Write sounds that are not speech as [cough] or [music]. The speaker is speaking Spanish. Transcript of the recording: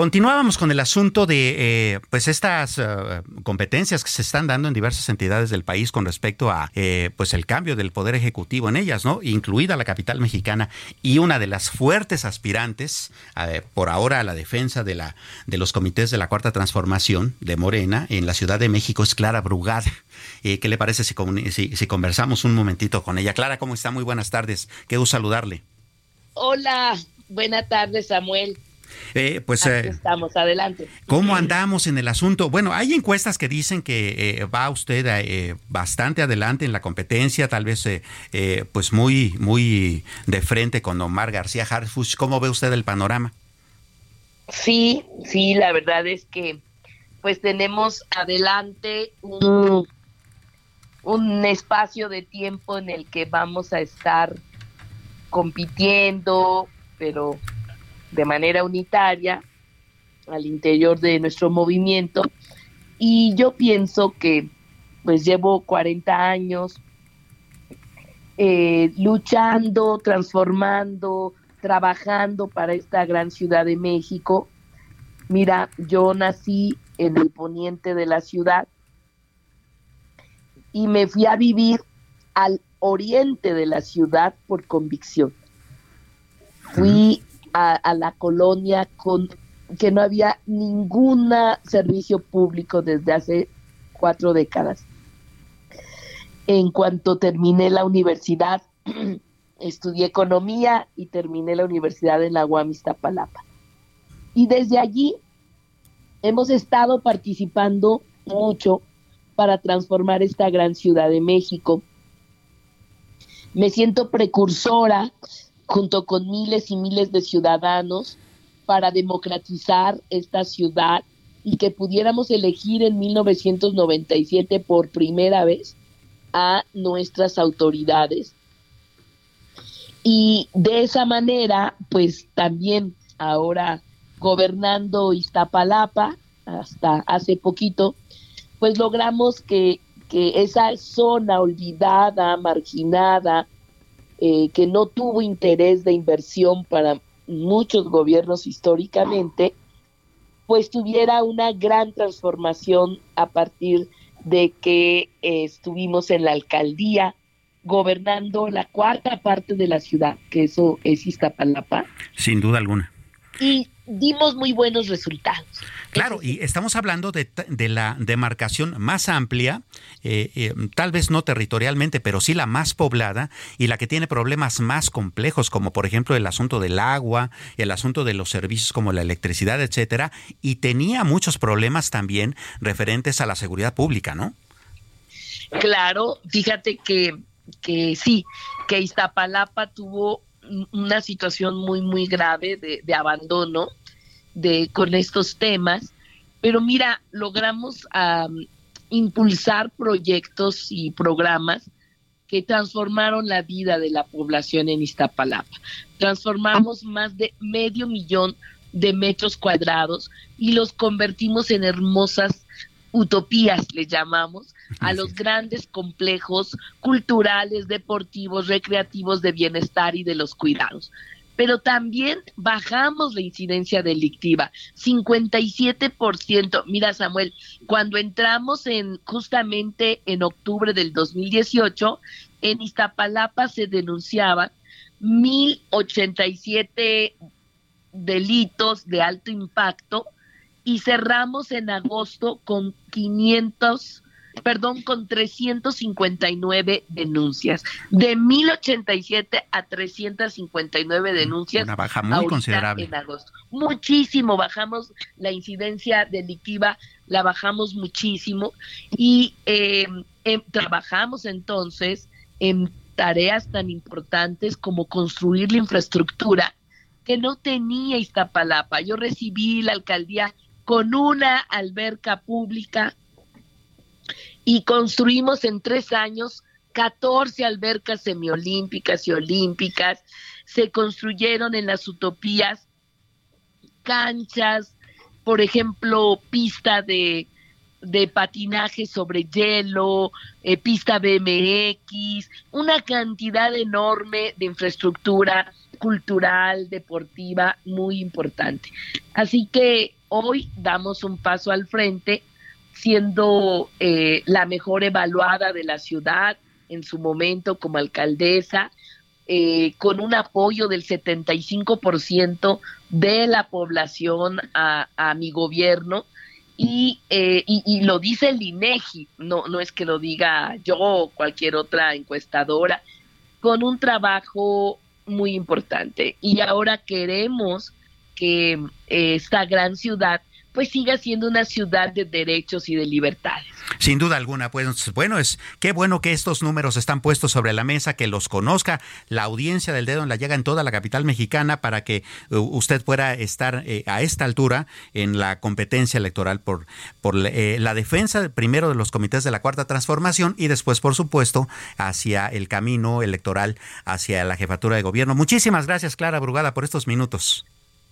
Continuábamos con el asunto de eh, pues estas uh, competencias que se están dando en diversas entidades del país con respecto a eh, pues el cambio del poder ejecutivo en ellas, ¿no? Incluida la capital mexicana y una de las fuertes aspirantes eh, por ahora a la defensa de la de los comités de la cuarta transformación de Morena en la Ciudad de México es Clara Brugada. ¿Qué le parece si, si, si conversamos un momentito con ella? Clara, ¿cómo está? Muy buenas tardes. Qué gusto saludarle. Hola, buenas tardes, Samuel. Eh, pues Aquí estamos, adelante. ¿Cómo andamos en el asunto? Bueno, hay encuestas que dicen que eh, va usted eh, bastante adelante en la competencia, tal vez eh, pues muy, muy de frente con Omar García Harfuch. ¿Cómo ve usted el panorama? Sí, sí, la verdad es que pues tenemos adelante un, un espacio de tiempo en el que vamos a estar compitiendo, pero de manera unitaria al interior de nuestro movimiento y yo pienso que pues llevo 40 años eh, luchando, transformando, trabajando para esta gran ciudad de México. Mira, yo nací en el poniente de la ciudad y me fui a vivir al oriente de la ciudad por convicción. Fui a, la colonia con que no había ningún servicio público desde hace cuatro décadas. En cuanto terminé la universidad, [clears throat] estudié economía y terminé la universidad en la UAM Iztapalapa. Y desde allí hemos estado participando mucho para transformar esta gran ciudad de México. Me siento precursora junto con miles y miles de ciudadanos para democratizar esta ciudad y que pudiéramos elegir en 1997 por primera vez a nuestras autoridades. Y de esa manera, pues también ahora gobernando Iztapalapa, hasta hace poquito, pues logramos que, que esa zona olvidada, marginada, eh, que no tuvo interés de inversión para muchos gobiernos históricamente, pues tuviera una gran transformación a partir de que eh, estuvimos en la alcaldía gobernando la cuarta parte de la ciudad, que eso es Iztapalapa. Sin duda alguna. Y dimos muy buenos resultados. Claro, y estamos hablando de, la demarcación más amplia, eh, eh, tal vez no territorialmente, pero sí la más poblada y la que tiene problemas más complejos, como por ejemplo el asunto del agua, el asunto de los servicios como la electricidad, etcétera, y tenía muchos problemas también referentes a la seguridad pública, ¿no? Claro, fíjate que, que sí, que Iztapalapa tuvo una situación muy, muy grave de, de abandono de, con estos temas, pero mira, logramos impulsar proyectos y programas que transformaron la vida de la población en Iztapalapa. Transformamos más de medio millón de metros cuadrados y los convertimos en hermosas utopías, le llamamos, a los grandes complejos culturales, deportivos, recreativos de bienestar y de los cuidados pero también bajamos la incidencia delictiva, 57%. Mira, Samuel, cuando entramos en justamente en octubre del 2018, en Iztapalapa se denunciaban 1087 delitos de alto impacto y cerramos en agosto con 500 perdón, con 359 denuncias. De 1087 a 359 denuncias. Una baja muy considerable. En agosto. Muchísimo, bajamos la incidencia delictiva, la bajamos muchísimo y eh, trabajamos entonces en tareas tan importantes como construir la infraestructura que no tenía Iztapalapa. Yo recibí la alcaldía con una alberca pública y construimos en tres años 14 albercas semiolímpicas y olímpicas. Se construyeron en las utopías canchas, por ejemplo, pista de, de patinaje sobre hielo, eh, pista BMX, una cantidad enorme de infraestructura cultural, deportiva, muy importante. Así que hoy damos un paso al frente, siendo eh, la mejor evaluada de la ciudad en su momento como alcaldesa, eh, con un apoyo del 75% de la población a, mi gobierno. Eh, y, y, lo dice el INEGI, no, no es que lo diga yo o cualquier otra encuestadora, con un trabajo muy importante. Y ahora queremos que esta gran ciudad pues siga siendo una ciudad de derechos y de libertades. Sin duda alguna, pues bueno, es qué bueno que estos números están puestos sobre la mesa, que los conozca la audiencia del dedo en la llega en toda la capital mexicana para que uh, usted pueda estar eh, a esta altura en la competencia electoral por, por eh, la defensa primero de los comités de la cuarta transformación y después, por supuesto, hacia el camino electoral hacia la jefatura de gobierno. Muchísimas gracias, Clara Brugada, por estos minutos.